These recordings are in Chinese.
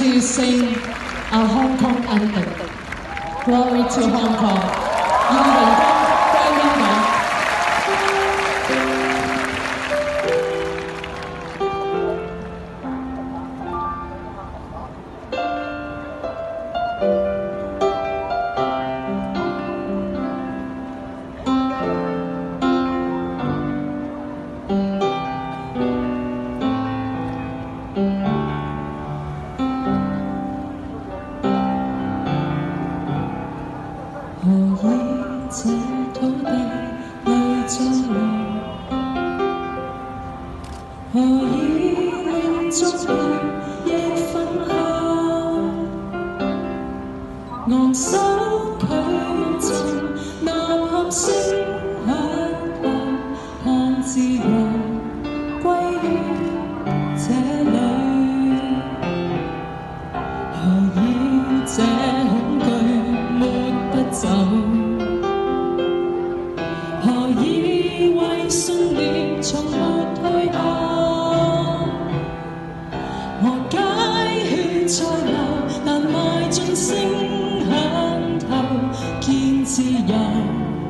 to sing a Hong Kong anthem. Glory to Hong Kong. 自由。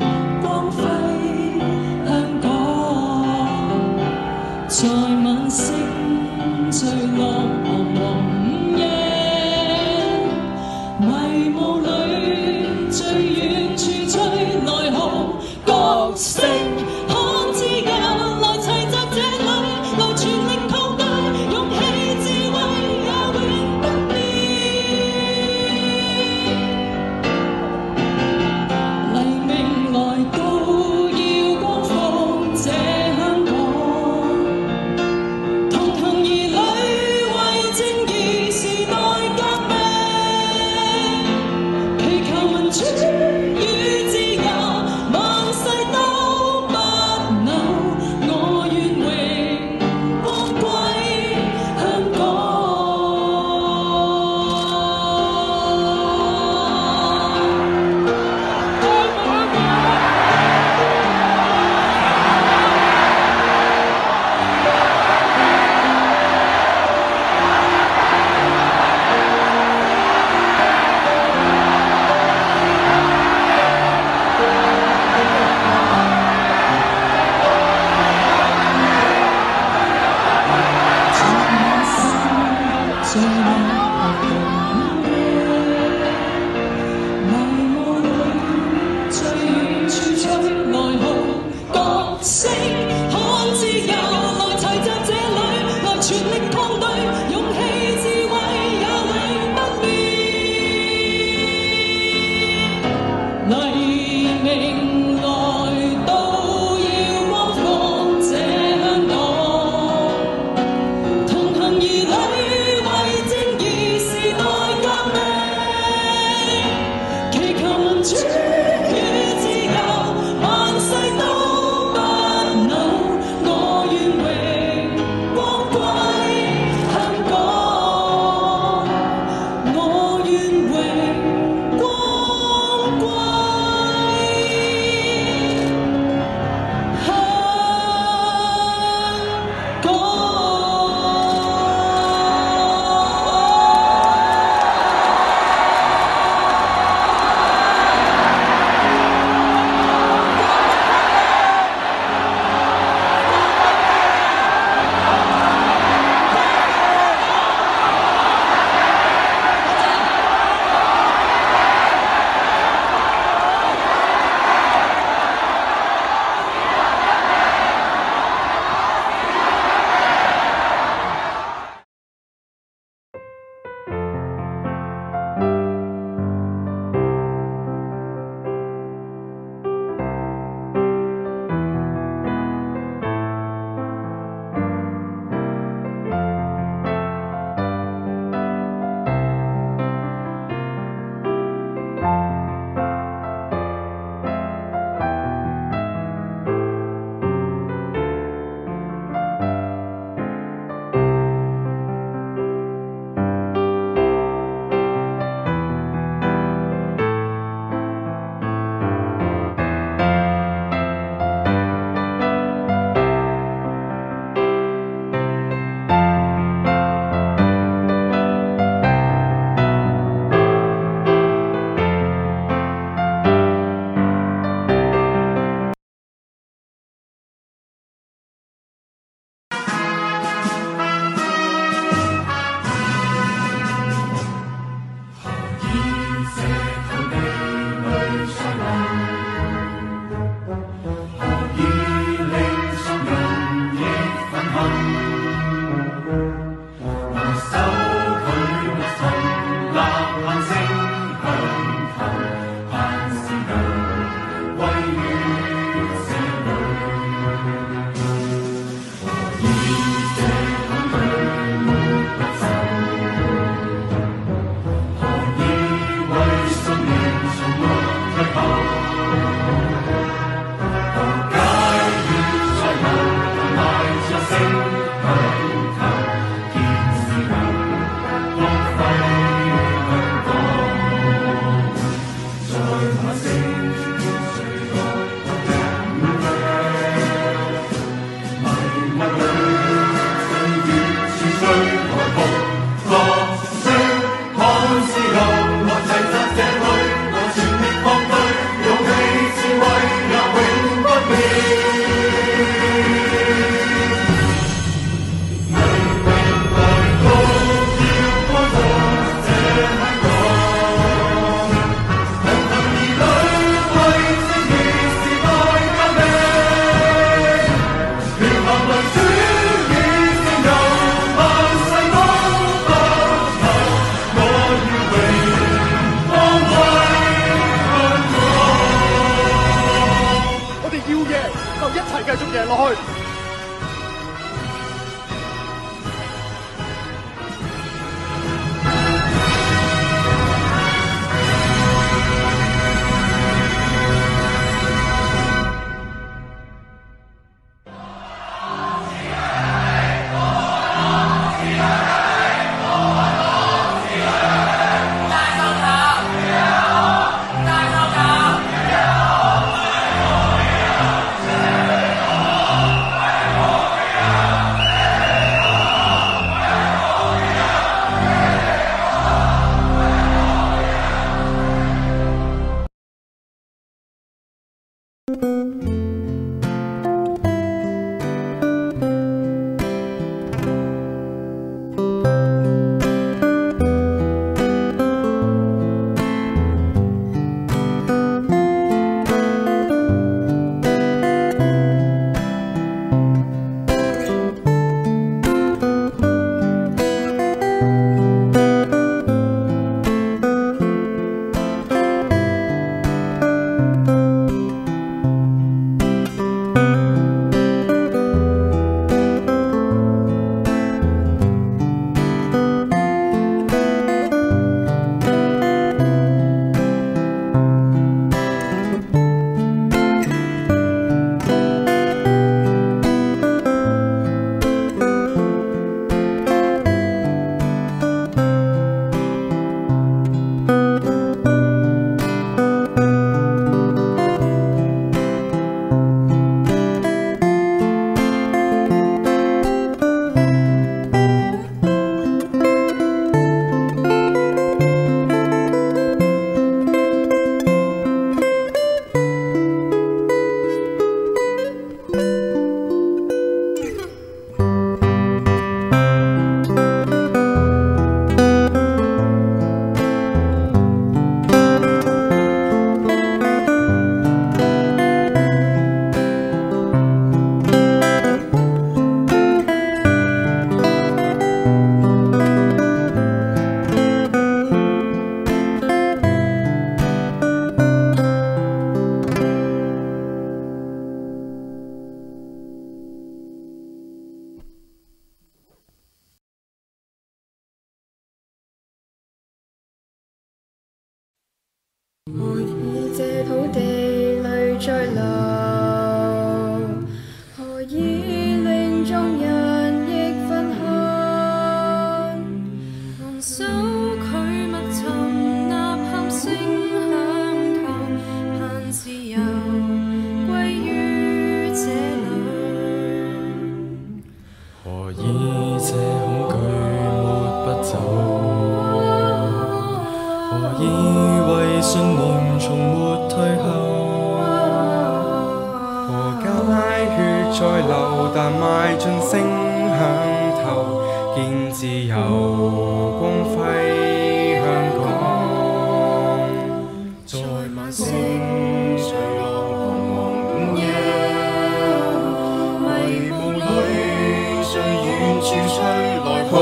处吹来号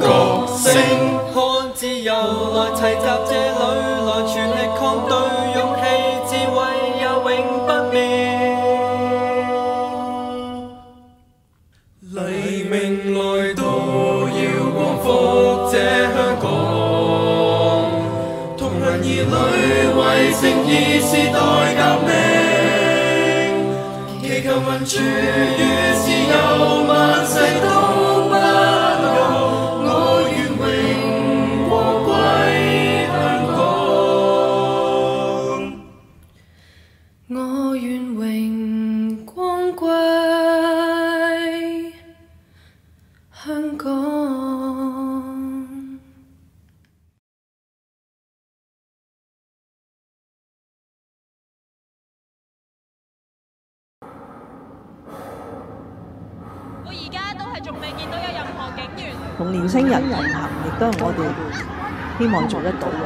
角声，看自由来齐集这里来，全力抗对勇气、智慧也永不灭。黎明来到，要光复这香港，同人儿女为正义是代命。祈求民主与自由，万世。希望做得到嘅，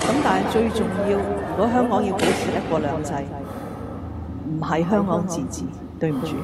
咁但係最重要，如果香港要保持一國兩制，唔係香港自治，對唔住。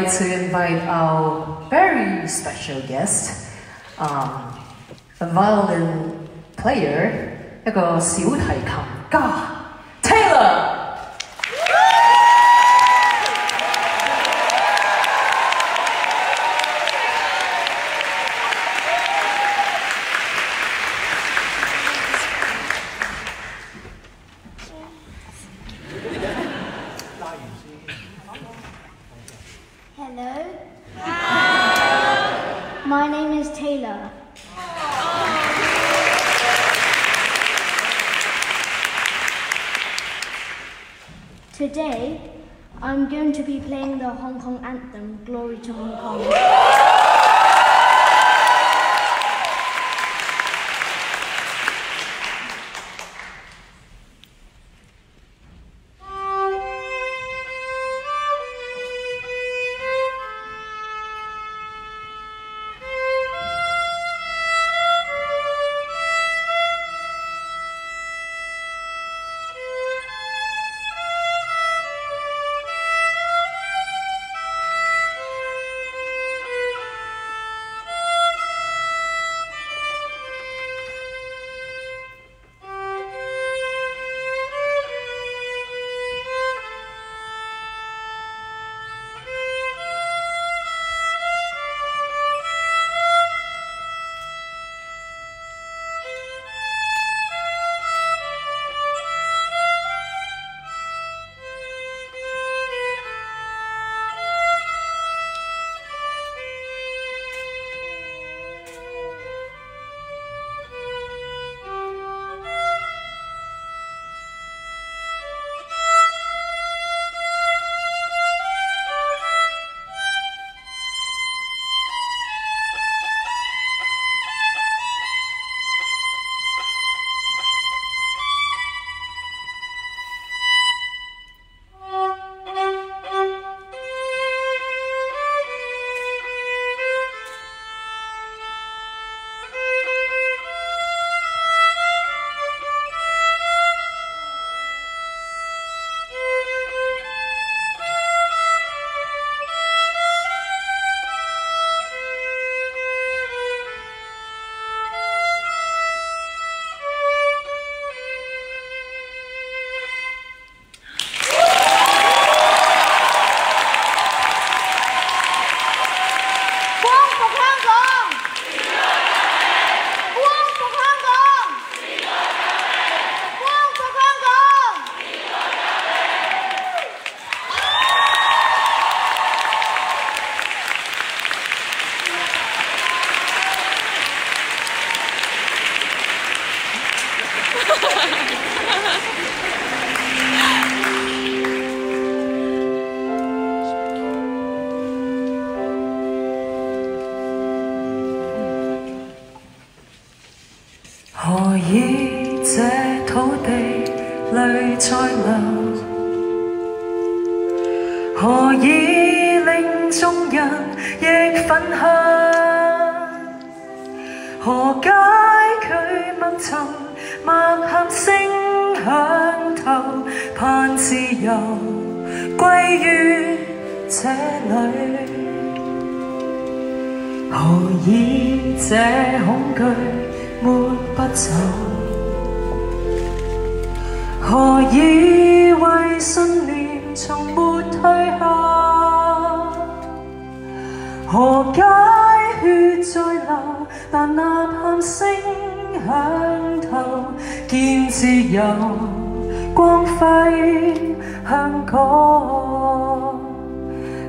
like to invite our very special guest, um, a violin player, 小提琴家.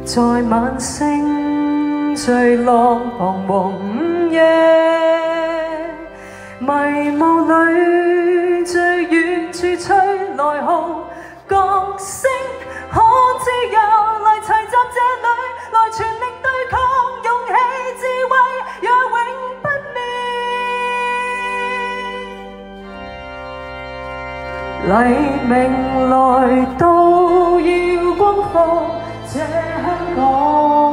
在晚星坠落彷徨午夜，迷雾里最远处吹来号角声，可知由来？集这里，来全力对抗，勇气、智慧也永不灭，黎明来到。这復這香港。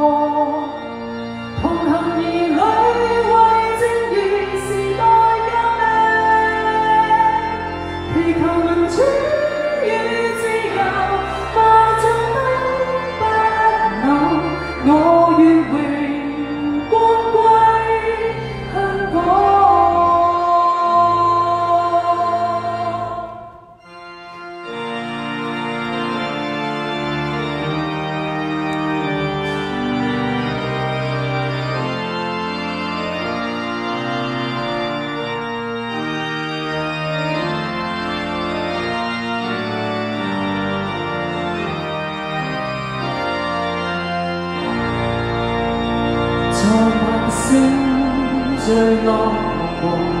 最多不过。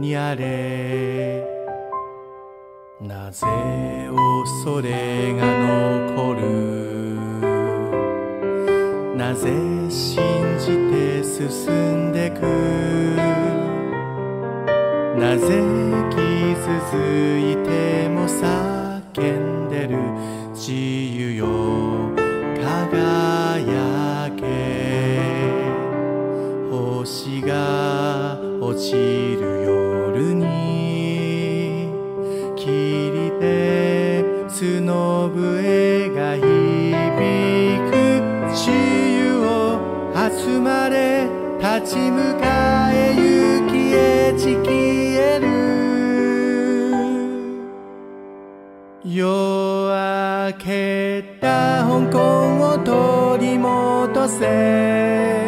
にあれなぜ恐れが残るなぜ信じて進んでくなぜ傷ついても叫んでる自由よ輝け星が落ちる声が響く自由を集まれ立ち向かえ行きへちきえる夜明けた香港を取り戻せ